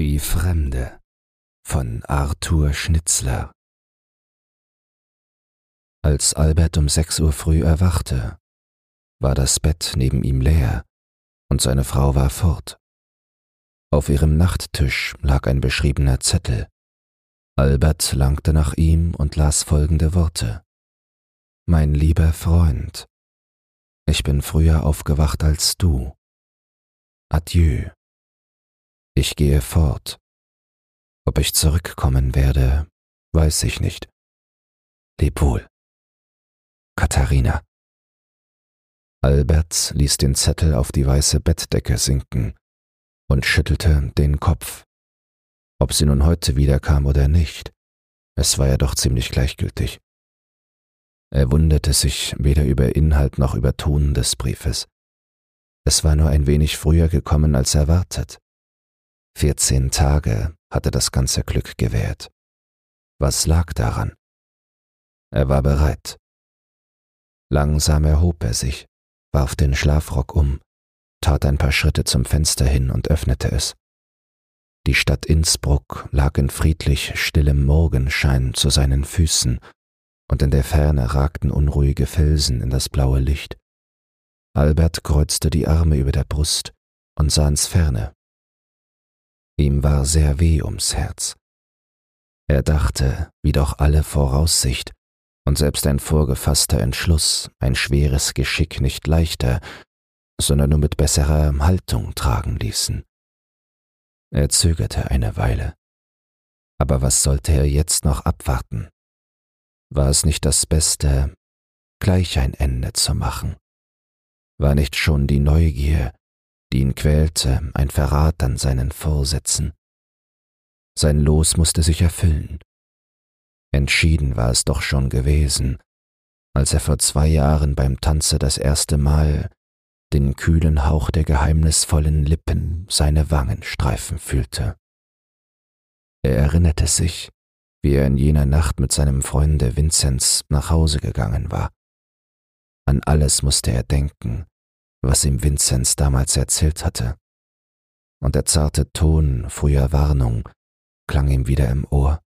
Die Fremde von Arthur Schnitzler Als Albert um sechs Uhr früh erwachte, war das Bett neben ihm leer und seine Frau war fort. Auf ihrem Nachttisch lag ein beschriebener Zettel. Albert langte nach ihm und las folgende Worte. Mein lieber Freund, ich bin früher aufgewacht als du. Adieu. Ich gehe fort. Ob ich zurückkommen werde, weiß ich nicht. Leb wohl. Katharina. Albert ließ den Zettel auf die weiße Bettdecke sinken und schüttelte den Kopf. Ob sie nun heute wiederkam oder nicht, es war ja doch ziemlich gleichgültig. Er wunderte sich weder über Inhalt noch über Ton des Briefes. Es war nur ein wenig früher gekommen als erwartet. Vierzehn Tage hatte das ganze Glück gewährt. Was lag daran? Er war bereit. Langsam erhob er sich, warf den Schlafrock um, tat ein paar Schritte zum Fenster hin und öffnete es. Die Stadt Innsbruck lag in friedlich stillem Morgenschein zu seinen Füßen, und in der Ferne ragten unruhige Felsen in das blaue Licht. Albert kreuzte die Arme über der Brust und sah ins Ferne. Ihm war sehr weh ums Herz. Er dachte, wie doch alle Voraussicht und selbst ein vorgefasster Entschluss ein schweres Geschick nicht leichter, sondern nur mit besserer Haltung tragen ließen. Er zögerte eine Weile. Aber was sollte er jetzt noch abwarten? War es nicht das Beste, gleich ein Ende zu machen? War nicht schon die Neugier, die ihn quälte, ein Verrat an seinen Vorsätzen. Sein Los musste sich erfüllen. Entschieden war es doch schon gewesen, als er vor zwei Jahren beim Tanze das erste Mal den kühlen Hauch der geheimnisvollen Lippen seine Wangen streifen fühlte. Er erinnerte sich, wie er in jener Nacht mit seinem Freunde Vinzenz nach Hause gegangen war. An alles musste er denken, was ihm Vinzenz damals erzählt hatte. Und der zarte Ton früher Warnung klang ihm wieder im Ohr.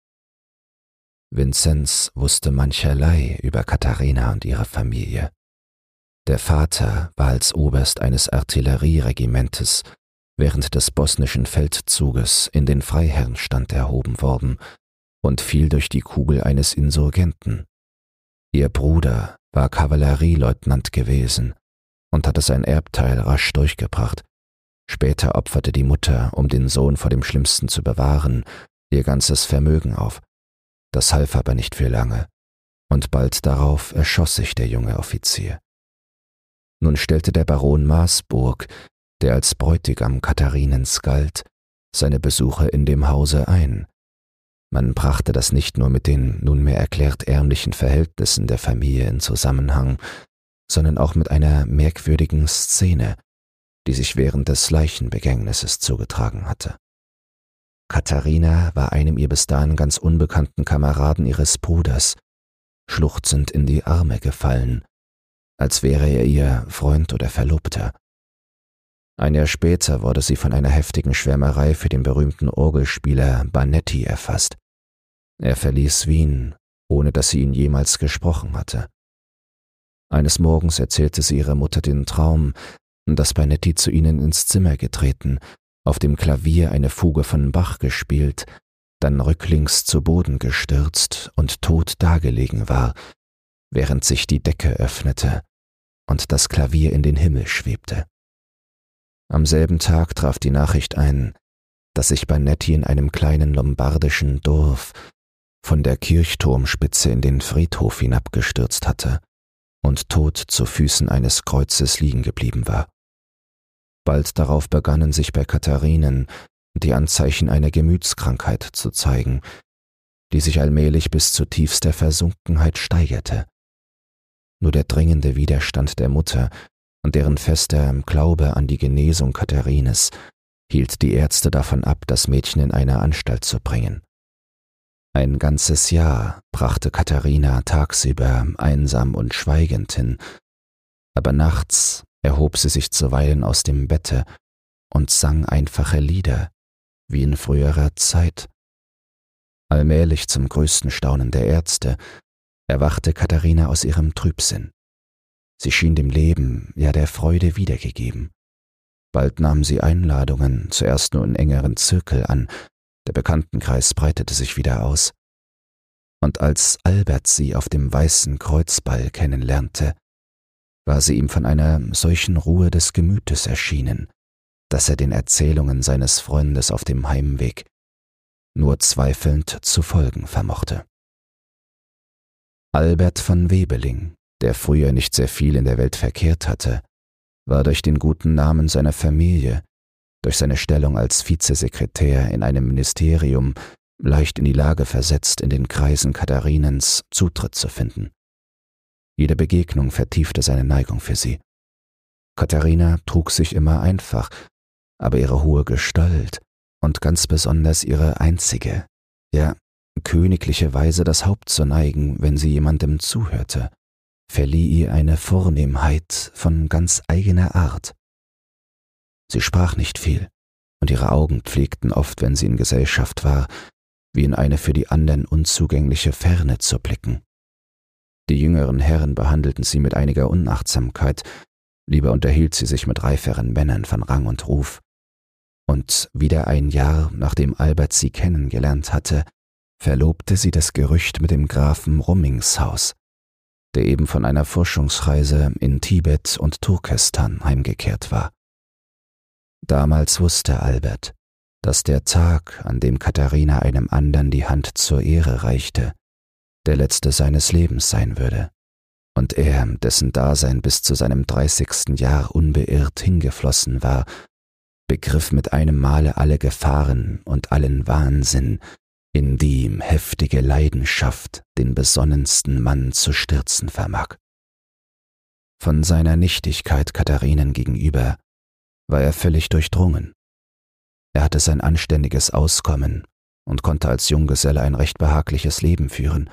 Vinzenz wusste mancherlei über Katharina und ihre Familie. Der Vater war als Oberst eines Artillerieregimentes während des bosnischen Feldzuges in den Freiherrenstand erhoben worden und fiel durch die Kugel eines Insurgenten. Ihr Bruder war Kavallerieleutnant gewesen und hatte sein Erbteil rasch durchgebracht. Später opferte die Mutter, um den Sohn vor dem Schlimmsten zu bewahren, ihr ganzes Vermögen auf. Das half aber nicht viel lange, und bald darauf erschoss sich der junge Offizier. Nun stellte der Baron Maßburg, der als Bräutigam Katharinens galt, seine Besuche in dem Hause ein. Man brachte das nicht nur mit den nunmehr erklärt ärmlichen Verhältnissen der Familie in Zusammenhang, sondern auch mit einer merkwürdigen Szene, die sich während des Leichenbegängnisses zugetragen hatte. Katharina war einem ihr bis dahin ganz unbekannten Kameraden ihres Bruders schluchzend in die Arme gefallen, als wäre er ihr Freund oder Verlobter. Ein Jahr später wurde sie von einer heftigen Schwärmerei für den berühmten Orgelspieler Banetti erfasst. Er verließ Wien, ohne dass sie ihn jemals gesprochen hatte. Eines Morgens erzählte sie ihrer Mutter den Traum, dass Banetti zu ihnen ins Zimmer getreten, auf dem Klavier eine Fuge von Bach gespielt, dann rücklings zu Boden gestürzt und tot dagelegen war, während sich die Decke öffnete und das Klavier in den Himmel schwebte. Am selben Tag traf die Nachricht ein, dass sich Banetti in einem kleinen lombardischen Dorf von der Kirchturmspitze in den Friedhof hinabgestürzt hatte und tot zu Füßen eines Kreuzes liegen geblieben war. Bald darauf begannen sich bei Katharinen die Anzeichen einer Gemütskrankheit zu zeigen, die sich allmählich bis zu tiefster Versunkenheit steigerte. Nur der dringende Widerstand der Mutter und deren fester Glaube an die Genesung Katharines hielt die Ärzte davon ab, das Mädchen in eine Anstalt zu bringen. Ein ganzes Jahr brachte Katharina tagsüber einsam und schweigend hin, aber nachts erhob sie sich zuweilen aus dem Bette und sang einfache Lieder, wie in früherer Zeit. Allmählich zum größten Staunen der Ärzte erwachte Katharina aus ihrem Trübsinn. Sie schien dem Leben, ja der Freude wiedergegeben. Bald nahm sie Einladungen, zuerst nur in engeren Zirkel an, der Bekanntenkreis breitete sich wieder aus. Und als Albert sie auf dem weißen Kreuzball kennenlernte, war sie ihm von einer solchen Ruhe des Gemütes erschienen, dass er den Erzählungen seines Freundes auf dem Heimweg nur zweifelnd zu folgen vermochte. Albert von Webeling, der früher nicht sehr viel in der Welt verkehrt hatte, war durch den guten Namen seiner Familie, durch seine Stellung als Vizesekretär in einem Ministerium leicht in die Lage versetzt, in den Kreisen Katharinens Zutritt zu finden. Jede Begegnung vertiefte seine Neigung für sie. Katharina trug sich immer einfach, aber ihre hohe Gestalt und ganz besonders ihre einzige, ja königliche Weise das Haupt zu neigen, wenn sie jemandem zuhörte, verlieh ihr eine Vornehmheit von ganz eigener Art. Sie sprach nicht viel, und ihre Augen pflegten oft, wenn sie in Gesellschaft war, wie in eine für die anderen unzugängliche Ferne zu blicken. Die jüngeren Herren behandelten sie mit einiger Unachtsamkeit, lieber unterhielt sie sich mit reiferen Männern von Rang und Ruf. Und wieder ein Jahr, nachdem Albert sie kennengelernt hatte, verlobte sie das Gerücht mit dem Grafen Rummingshaus, der eben von einer Forschungsreise in Tibet und Turkestan heimgekehrt war. Damals wusste Albert, dass der Tag, an dem Katharina einem andern die Hand zur Ehre reichte, der letzte seines Lebens sein würde, und er, dessen Dasein bis zu seinem dreißigsten Jahr unbeirrt hingeflossen war, begriff mit einem Male alle Gefahren und allen Wahnsinn, in die ihm heftige Leidenschaft den besonnensten Mann zu stürzen vermag. Von seiner Nichtigkeit Katharinen gegenüber war er völlig durchdrungen. Er hatte sein anständiges Auskommen und konnte als Junggeselle ein recht behagliches Leben führen,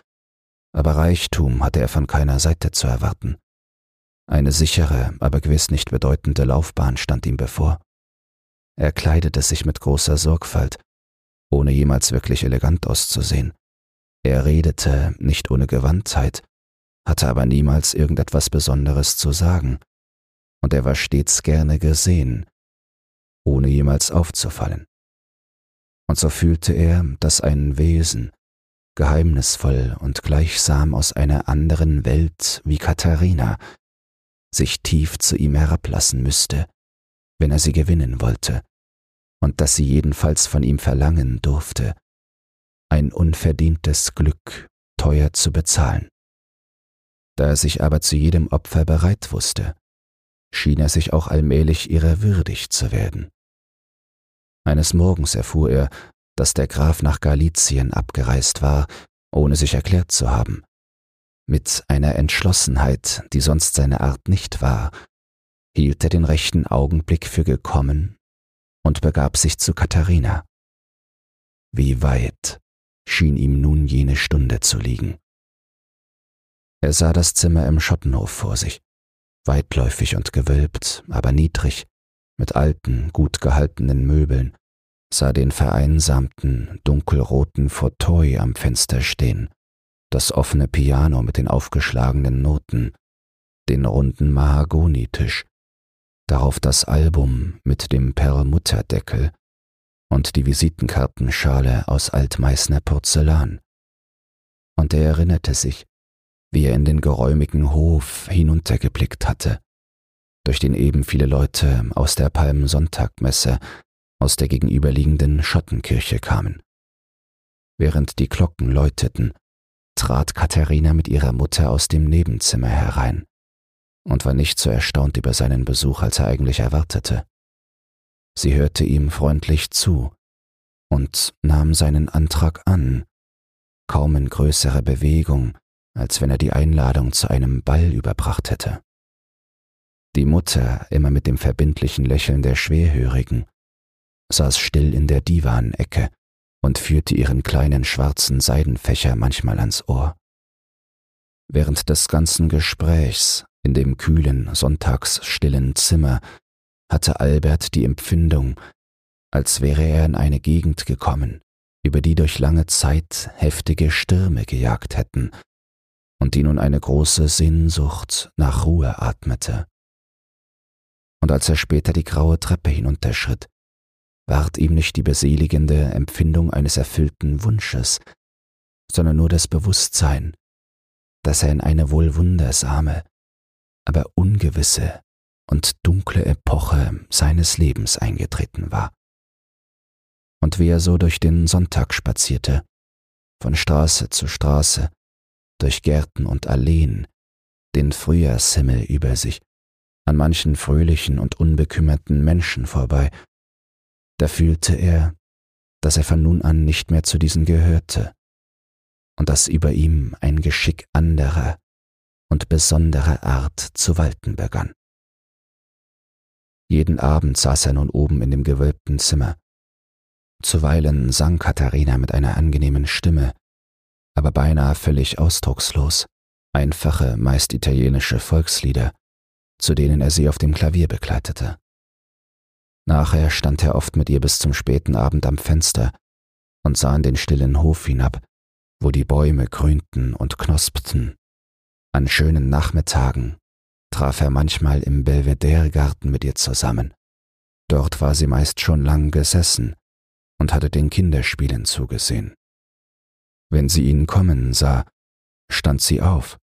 aber Reichtum hatte er von keiner Seite zu erwarten. Eine sichere, aber gewiss nicht bedeutende Laufbahn stand ihm bevor. Er kleidete sich mit großer Sorgfalt ohne jemals wirklich elegant auszusehen. Er redete nicht ohne Gewandtheit, hatte aber niemals irgendetwas Besonderes zu sagen, und er war stets gerne gesehen, ohne jemals aufzufallen. Und so fühlte er, dass ein Wesen, geheimnisvoll und gleichsam aus einer anderen Welt wie Katharina, sich tief zu ihm herablassen müsste, wenn er sie gewinnen wollte, und das sie jedenfalls von ihm verlangen durfte, ein unverdientes Glück teuer zu bezahlen. Da er sich aber zu jedem Opfer bereit wusste, schien er sich auch allmählich ihrer würdig zu werden. Eines Morgens erfuhr er, dass der Graf nach Galizien abgereist war, ohne sich erklärt zu haben. Mit einer Entschlossenheit, die sonst seine Art nicht war, hielt er den rechten Augenblick für gekommen und begab sich zu Katharina. Wie weit schien ihm nun jene Stunde zu liegen. Er sah das Zimmer im Schottenhof vor sich, weitläufig und gewölbt, aber niedrig, mit alten, gut gehaltenen Möbeln, sah den vereinsamten, dunkelroten Fauteuil am Fenster stehen, das offene Piano mit den aufgeschlagenen Noten, den runden Mahagonitisch, darauf das Album mit dem Perlmutterdeckel und die Visitenkartenschale aus Altmeißner Porzellan. Und er erinnerte sich, wie er in den geräumigen Hof hinuntergeblickt hatte, durch den eben viele Leute aus der Palmsonntagmesse aus der gegenüberliegenden Schottenkirche kamen. Während die Glocken läuteten, trat Katharina mit ihrer Mutter aus dem Nebenzimmer herein und war nicht so erstaunt über seinen Besuch, als er eigentlich erwartete. Sie hörte ihm freundlich zu und nahm seinen Antrag an, kaum in größerer Bewegung, als wenn er die Einladung zu einem Ball überbracht hätte. Die Mutter, immer mit dem verbindlichen Lächeln der Schwerhörigen, saß still in der Divanecke und führte ihren kleinen schwarzen Seidenfächer manchmal ans Ohr. Während des ganzen Gesprächs in dem kühlen, sonntagsstillen Zimmer hatte Albert die Empfindung, als wäre er in eine Gegend gekommen, über die durch lange Zeit heftige Stürme gejagt hätten und die nun eine große Sehnsucht nach Ruhe atmete. Und als er später die graue Treppe hinunterschritt, ward ihm nicht die beseligende Empfindung eines erfüllten Wunsches, sondern nur das Bewusstsein, dass er in eine wohl wundersame, aber ungewisse und dunkle Epoche seines Lebens eingetreten war. Und wie er so durch den Sonntag spazierte, von Straße zu Straße, durch Gärten und Alleen, den Frühjahrshimmel über sich, an manchen fröhlichen und unbekümmerten Menschen vorbei, da fühlte er, dass er von nun an nicht mehr zu diesen gehörte und dass über ihm ein Geschick anderer und besonderer Art zu walten begann. Jeden Abend saß er nun oben in dem gewölbten Zimmer. Zuweilen sang Katharina mit einer angenehmen Stimme, aber beinahe völlig ausdruckslos, einfache, meist italienische Volkslieder, zu denen er sie auf dem Klavier begleitete. Nachher stand er oft mit ihr bis zum späten Abend am Fenster und sah in den stillen Hof hinab, wo die Bäume grünten und knospten. An schönen Nachmittagen traf er manchmal im Belvedere-Garten mit ihr zusammen. Dort war sie meist schon lang gesessen und hatte den Kinderspielen zugesehen. Wenn sie ihn kommen sah, stand sie auf,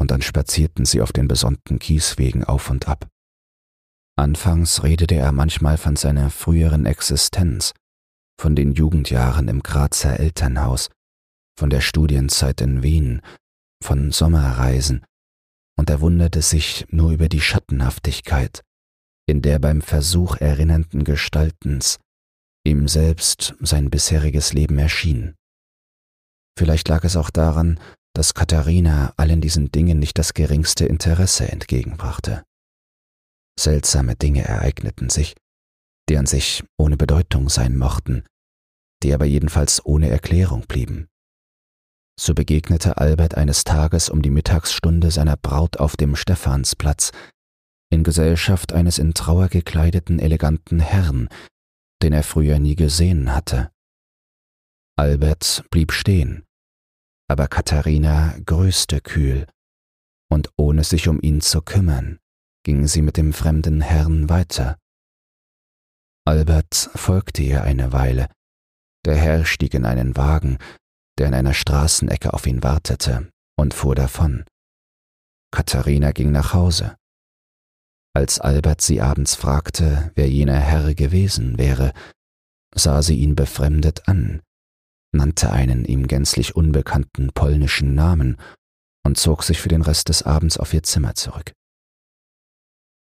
und dann spazierten sie auf den besonnten Kieswegen auf und ab. Anfangs redete er manchmal von seiner früheren Existenz, von den Jugendjahren im Grazer Elternhaus, von der Studienzeit in Wien, von Sommerreisen, und er wunderte sich nur über die Schattenhaftigkeit, in der beim Versuch erinnernden Gestaltens ihm selbst sein bisheriges Leben erschien. Vielleicht lag es auch daran, dass Katharina allen diesen Dingen nicht das geringste Interesse entgegenbrachte. Seltsame Dinge ereigneten sich, die an sich ohne Bedeutung sein mochten, die aber jedenfalls ohne Erklärung blieben. So begegnete Albert eines Tages um die Mittagsstunde seiner Braut auf dem Stephansplatz, in Gesellschaft eines in Trauer gekleideten eleganten Herrn, den er früher nie gesehen hatte. Albert blieb stehen, aber Katharina grüßte kühl, und ohne sich um ihn zu kümmern, ging sie mit dem fremden Herrn weiter. Albert folgte ihr eine Weile. Der Herr stieg in einen Wagen, der in einer Straßenecke auf ihn wartete, und fuhr davon. Katharina ging nach Hause. Als Albert sie abends fragte, wer jener Herr gewesen wäre, sah sie ihn befremdet an nannte einen ihm gänzlich unbekannten polnischen Namen und zog sich für den Rest des Abends auf ihr Zimmer zurück.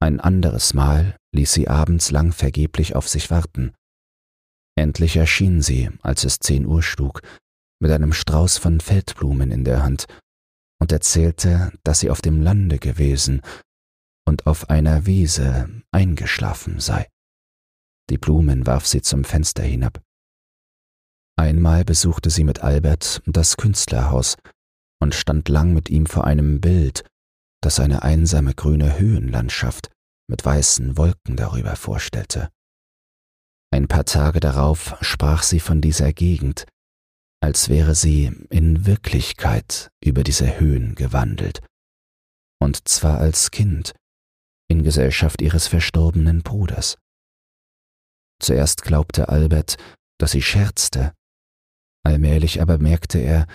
Ein anderes Mal ließ sie abends lang vergeblich auf sich warten. Endlich erschien sie, als es zehn Uhr schlug, mit einem Strauß von Feldblumen in der Hand und erzählte, dass sie auf dem Lande gewesen und auf einer Wiese eingeschlafen sei. Die Blumen warf sie zum Fenster hinab. Einmal besuchte sie mit Albert das Künstlerhaus und stand lang mit ihm vor einem Bild, das eine einsame grüne Höhenlandschaft mit weißen Wolken darüber vorstellte. Ein paar Tage darauf sprach sie von dieser Gegend, als wäre sie in Wirklichkeit über diese Höhen gewandelt, und zwar als Kind, in Gesellschaft ihres verstorbenen Bruders. Zuerst glaubte Albert, dass sie scherzte, Allmählich aber merkte er,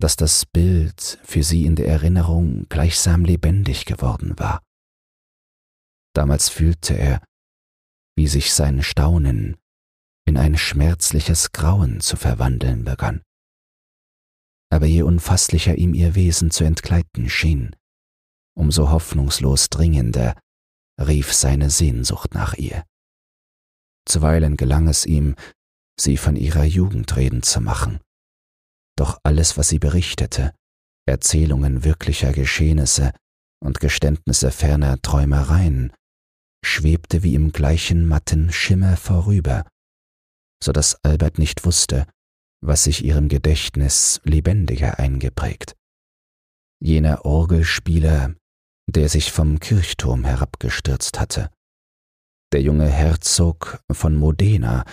dass das Bild für sie in der Erinnerung gleichsam lebendig geworden war. Damals fühlte er, wie sich sein Staunen in ein schmerzliches Grauen zu verwandeln begann. Aber je unfasslicher ihm ihr Wesen zu entgleiten schien, umso hoffnungslos dringender rief seine Sehnsucht nach ihr. Zuweilen gelang es ihm, sie von ihrer Jugend reden zu machen. Doch alles, was sie berichtete, Erzählungen wirklicher Geschehnisse und Geständnisse ferner Träumereien, schwebte wie im gleichen matten Schimmer vorüber, so dass Albert nicht wusste, was sich ihrem Gedächtnis lebendiger eingeprägt. Jener Orgelspieler, der sich vom Kirchturm herabgestürzt hatte, der junge Herzog von Modena,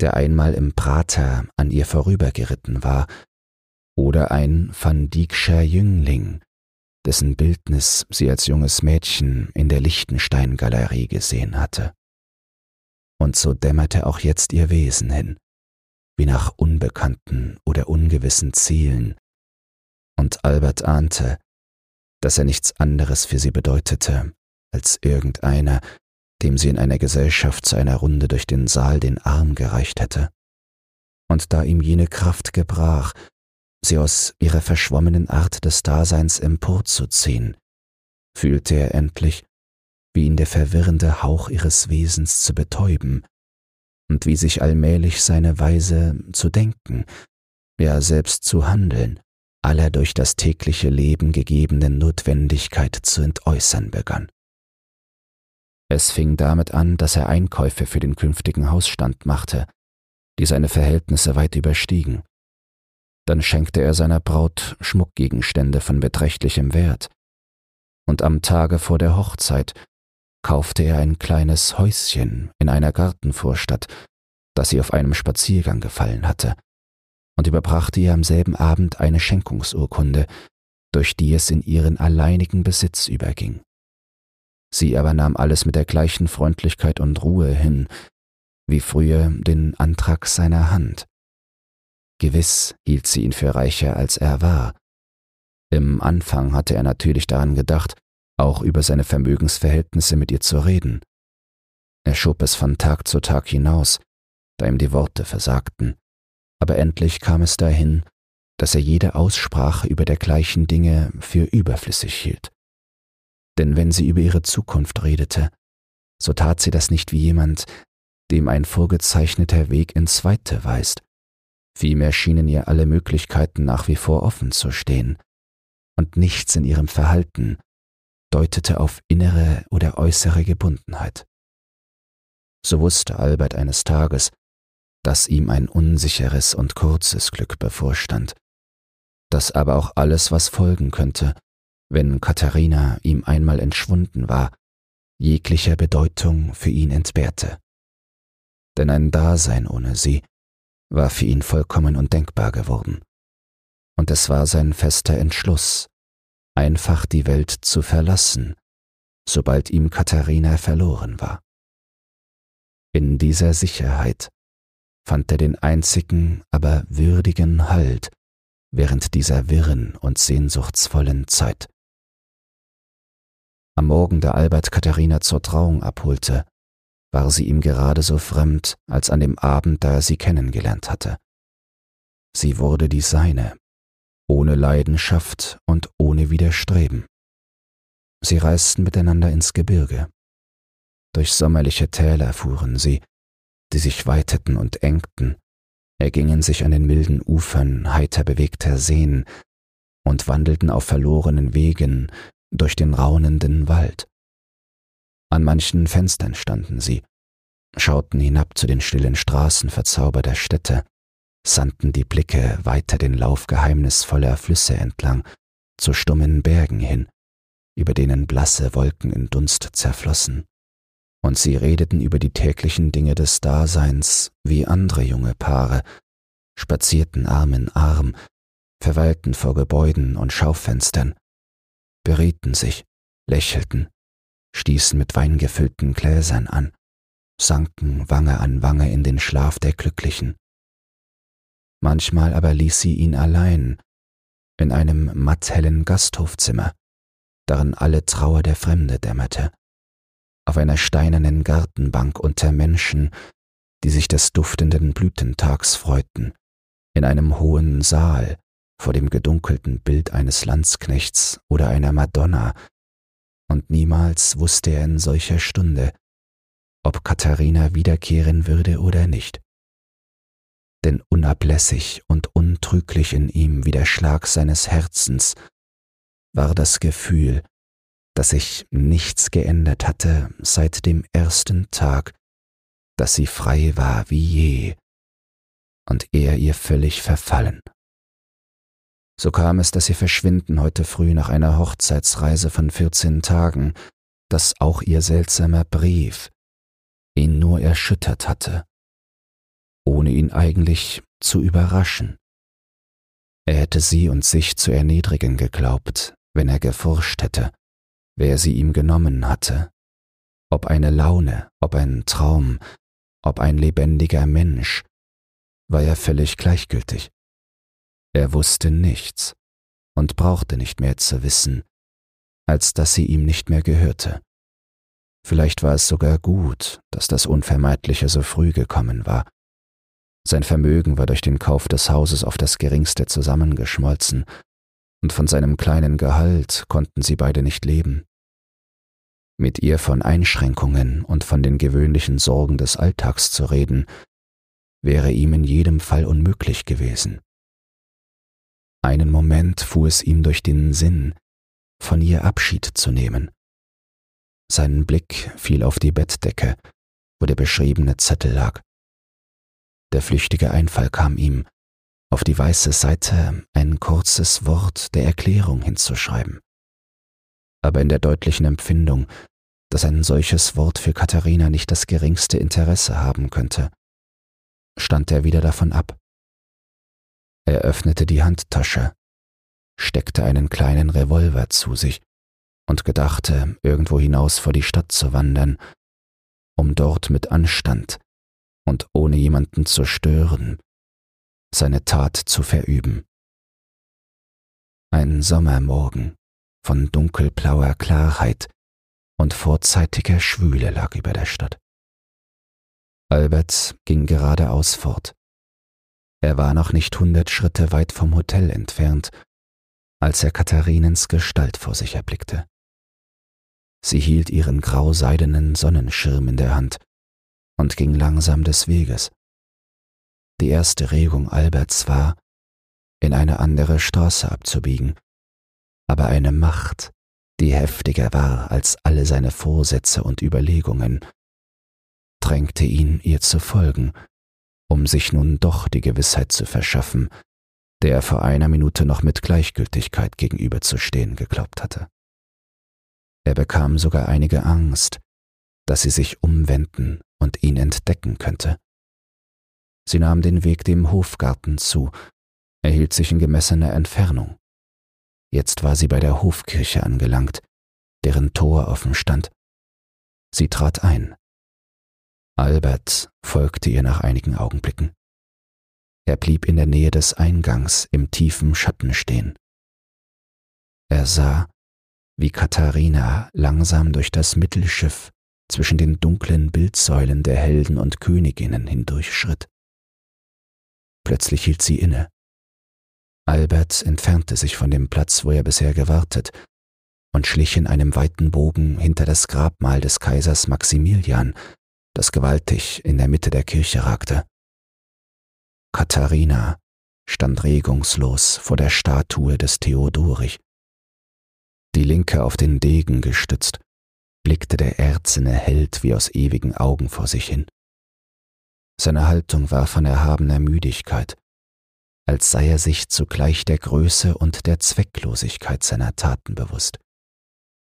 der einmal im Prater an ihr vorübergeritten war, oder ein Van Diekscher Jüngling, dessen Bildnis sie als junges Mädchen in der Lichtenstein-Galerie gesehen hatte. Und so dämmerte auch jetzt ihr Wesen hin, wie nach unbekannten oder ungewissen Zielen, und Albert ahnte, dass er nichts anderes für sie bedeutete, als irgendeiner, dem sie in einer Gesellschaft zu einer Runde durch den Saal den Arm gereicht hätte. Und da ihm jene Kraft gebrach, sie aus ihrer verschwommenen Art des Daseins emporzuziehen, fühlte er endlich, wie ihn der verwirrende Hauch ihres Wesens zu betäuben und wie sich allmählich seine Weise zu denken, ja selbst zu handeln, aller durch das tägliche Leben gegebenen Notwendigkeit zu entäußern begann. Es fing damit an, dass er Einkäufe für den künftigen Hausstand machte, die seine Verhältnisse weit überstiegen. Dann schenkte er seiner Braut Schmuckgegenstände von beträchtlichem Wert, und am Tage vor der Hochzeit kaufte er ein kleines Häuschen in einer Gartenvorstadt, das sie auf einem Spaziergang gefallen hatte, und überbrachte ihr am selben Abend eine Schenkungsurkunde, durch die es in ihren alleinigen Besitz überging. Sie aber nahm alles mit der gleichen Freundlichkeit und Ruhe hin, wie früher den Antrag seiner Hand. Gewiss hielt sie ihn für reicher, als er war. Im Anfang hatte er natürlich daran gedacht, auch über seine Vermögensverhältnisse mit ihr zu reden. Er schob es von Tag zu Tag hinaus, da ihm die Worte versagten, aber endlich kam es dahin, dass er jede Aussprache über dergleichen Dinge für überflüssig hielt. Denn wenn sie über ihre Zukunft redete, so tat sie das nicht wie jemand, dem ein vorgezeichneter Weg ins Weite weist. Vielmehr schienen ihr alle Möglichkeiten nach wie vor offen zu stehen, und nichts in ihrem Verhalten deutete auf innere oder äußere Gebundenheit. So wusste Albert eines Tages, dass ihm ein unsicheres und kurzes Glück bevorstand, dass aber auch alles, was folgen könnte, wenn Katharina ihm einmal entschwunden war, jeglicher Bedeutung für ihn entbehrte. Denn ein Dasein ohne sie war für ihn vollkommen undenkbar geworden. Und es war sein fester Entschluss, einfach die Welt zu verlassen, sobald ihm Katharina verloren war. In dieser Sicherheit fand er den einzigen, aber würdigen Halt während dieser wirren und sehnsuchtsvollen Zeit. Am Morgen, da Albert Katharina zur Trauung abholte, war sie ihm gerade so fremd als an dem Abend, da er sie kennengelernt hatte. Sie wurde die seine, ohne Leidenschaft und ohne Widerstreben. Sie reisten miteinander ins Gebirge. Durch sommerliche Täler fuhren sie, die sich weiteten und engten, ergingen sich an den milden Ufern heiter bewegter Seen und wandelten auf verlorenen Wegen, durch den raunenden Wald. An manchen Fenstern standen sie, schauten hinab zu den stillen Straßen verzauberter Städte, sandten die Blicke weiter den Lauf geheimnisvoller Flüsse entlang, zu stummen Bergen hin, über denen blasse Wolken in Dunst zerflossen. Und sie redeten über die täglichen Dinge des Daseins wie andere junge Paare, spazierten Arm in Arm, verweilten vor Gebäuden und Schaufenstern, berieten sich, lächelten, stießen mit Wein gefüllten Gläsern an, sanken Wange an Wange in den Schlaf der Glücklichen. Manchmal aber ließ sie ihn allein, in einem matthellen Gasthofzimmer, darin alle Trauer der Fremde dämmerte, auf einer steinernen Gartenbank unter Menschen, die sich des duftenden Blütentags freuten, in einem hohen Saal, vor dem gedunkelten Bild eines Landsknechts oder einer Madonna, und niemals wusste er in solcher Stunde, ob Katharina wiederkehren würde oder nicht. Denn unablässig und untrüglich in ihm wie der Schlag seines Herzens war das Gefühl, dass sich nichts geändert hatte seit dem ersten Tag, dass sie frei war wie je und er ihr völlig verfallen. So kam es, dass ihr Verschwinden heute früh nach einer Hochzeitsreise von vierzehn Tagen, dass auch ihr seltsamer Brief, ihn nur erschüttert hatte, ohne ihn eigentlich zu überraschen. Er hätte sie und sich zu erniedrigen geglaubt, wenn er geforscht hätte, wer sie ihm genommen hatte, ob eine Laune, ob ein Traum, ob ein lebendiger Mensch, war er völlig gleichgültig. Er wusste nichts und brauchte nicht mehr zu wissen, als dass sie ihm nicht mehr gehörte. Vielleicht war es sogar gut, dass das Unvermeidliche so früh gekommen war. Sein Vermögen war durch den Kauf des Hauses auf das geringste zusammengeschmolzen, und von seinem kleinen Gehalt konnten sie beide nicht leben. Mit ihr von Einschränkungen und von den gewöhnlichen Sorgen des Alltags zu reden, wäre ihm in jedem Fall unmöglich gewesen. Einen Moment fuhr es ihm durch den Sinn, von ihr Abschied zu nehmen. Sein Blick fiel auf die Bettdecke, wo der beschriebene Zettel lag. Der flüchtige Einfall kam ihm, auf die weiße Seite ein kurzes Wort der Erklärung hinzuschreiben. Aber in der deutlichen Empfindung, dass ein solches Wort für Katharina nicht das geringste Interesse haben könnte, stand er wieder davon ab. Er öffnete die Handtasche, steckte einen kleinen Revolver zu sich und gedachte, irgendwo hinaus vor die Stadt zu wandern, um dort mit Anstand und ohne jemanden zu stören, seine Tat zu verüben. Ein Sommermorgen von dunkelblauer Klarheit und vorzeitiger Schwüle lag über der Stadt. Albert ging geradeaus fort. Er war noch nicht hundert Schritte weit vom Hotel entfernt, als er Katharinens Gestalt vor sich erblickte. Sie hielt ihren grauseidenen Sonnenschirm in der Hand und ging langsam des Weges. Die erste Regung Alberts war, in eine andere Straße abzubiegen, aber eine Macht, die heftiger war als alle seine Vorsätze und Überlegungen, drängte ihn, ihr zu folgen, um sich nun doch die Gewissheit zu verschaffen, der er vor einer Minute noch mit Gleichgültigkeit gegenüberzustehen geglaubt hatte. Er bekam sogar einige Angst, dass sie sich umwenden und ihn entdecken könnte. Sie nahm den Weg dem Hofgarten zu, er hielt sich in gemessener Entfernung. Jetzt war sie bei der Hofkirche angelangt, deren Tor offen stand. Sie trat ein. Albert folgte ihr nach einigen Augenblicken. Er blieb in der Nähe des Eingangs im tiefen Schatten stehen. Er sah, wie Katharina langsam durch das Mittelschiff zwischen den dunklen Bildsäulen der Helden und Königinnen hindurchschritt. Plötzlich hielt sie inne. Albert entfernte sich von dem Platz, wo er bisher gewartet, und schlich in einem weiten Bogen hinter das Grabmal des Kaisers Maximilian, das gewaltig in der Mitte der Kirche ragte. Katharina stand regungslos vor der Statue des Theodorich. Die linke auf den Degen gestützt, blickte der erzene Held wie aus ewigen Augen vor sich hin. Seine Haltung war von erhabener Müdigkeit, als sei er sich zugleich der Größe und der Zwecklosigkeit seiner Taten bewusst,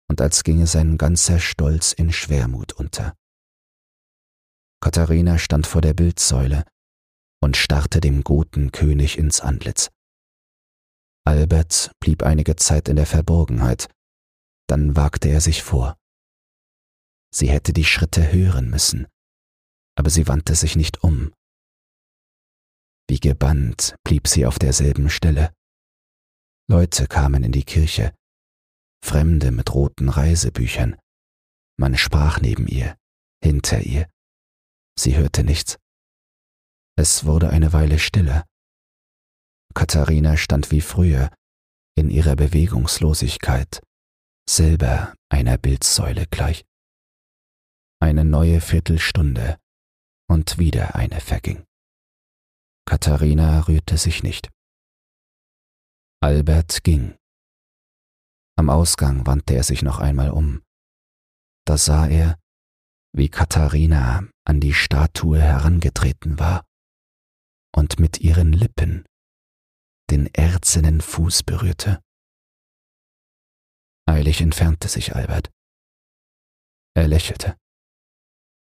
und als ginge sein ganzer Stolz in Schwermut unter. Katharina stand vor der Bildsäule und starrte dem Gotenkönig ins Antlitz. Albert blieb einige Zeit in der Verborgenheit, dann wagte er sich vor. Sie hätte die Schritte hören müssen, aber sie wandte sich nicht um. Wie gebannt blieb sie auf derselben Stelle. Leute kamen in die Kirche, Fremde mit roten Reisebüchern. Man sprach neben ihr, hinter ihr. Sie hörte nichts. Es wurde eine Weile stiller. Katharina stand wie früher, in ihrer Bewegungslosigkeit, selber einer Bildsäule gleich. Eine neue Viertelstunde und wieder eine verging. Katharina rührte sich nicht. Albert ging. Am Ausgang wandte er sich noch einmal um. Da sah er, wie Katharina an die Statue herangetreten war und mit ihren Lippen den erzenen Fuß berührte. Eilig entfernte sich Albert. Er lächelte.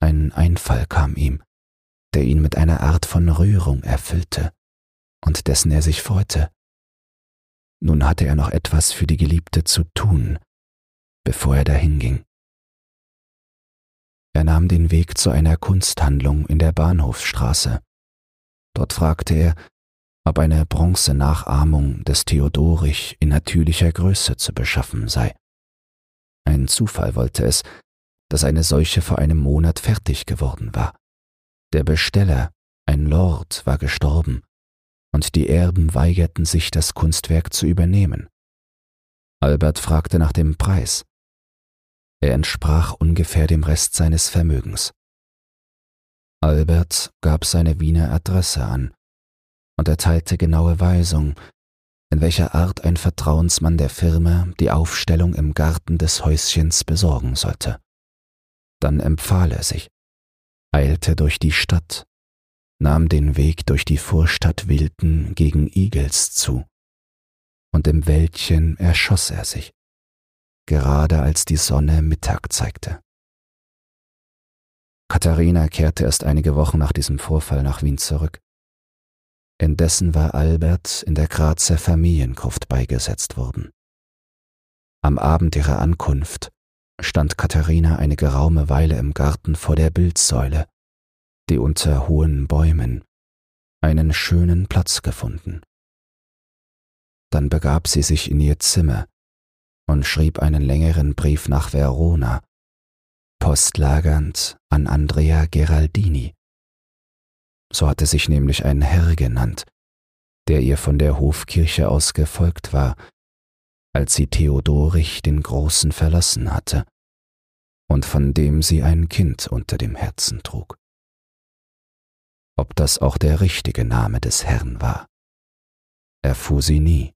Ein Einfall kam ihm, der ihn mit einer Art von Rührung erfüllte und dessen er sich freute. Nun hatte er noch etwas für die Geliebte zu tun, bevor er dahinging. Er nahm den Weg zu einer Kunsthandlung in der Bahnhofsstraße. Dort fragte er, ob eine Bronzenachahmung des Theodorich in natürlicher Größe zu beschaffen sei. Ein Zufall wollte es, dass eine solche vor einem Monat fertig geworden war. Der Besteller, ein Lord, war gestorben, und die Erben weigerten sich, das Kunstwerk zu übernehmen. Albert fragte nach dem Preis. Er entsprach ungefähr dem Rest seines Vermögens. Albert gab seine Wiener Adresse an und erteilte genaue Weisung, in welcher Art ein Vertrauensmann der Firma die Aufstellung im Garten des Häuschens besorgen sollte. Dann empfahl er sich, eilte durch die Stadt, nahm den Weg durch die Vorstadt Wilden gegen Igels zu, und im Wäldchen erschoss er sich, gerade als die Sonne Mittag zeigte. Katharina kehrte erst einige Wochen nach diesem Vorfall nach Wien zurück. Indessen war Albert in der Grazer Familiengruft beigesetzt worden. Am Abend ihrer Ankunft stand Katharina eine geraume Weile im Garten vor der Bildsäule, die unter hohen Bäumen einen schönen Platz gefunden. Dann begab sie sich in ihr Zimmer und schrieb einen längeren Brief nach Verona, postlagernd an Andrea Geraldini. So hatte sich nämlich ein Herr genannt, der ihr von der Hofkirche aus gefolgt war, als sie Theodorich den Großen verlassen hatte und von dem sie ein Kind unter dem Herzen trug. Ob das auch der richtige Name des Herrn war, erfuhr sie nie,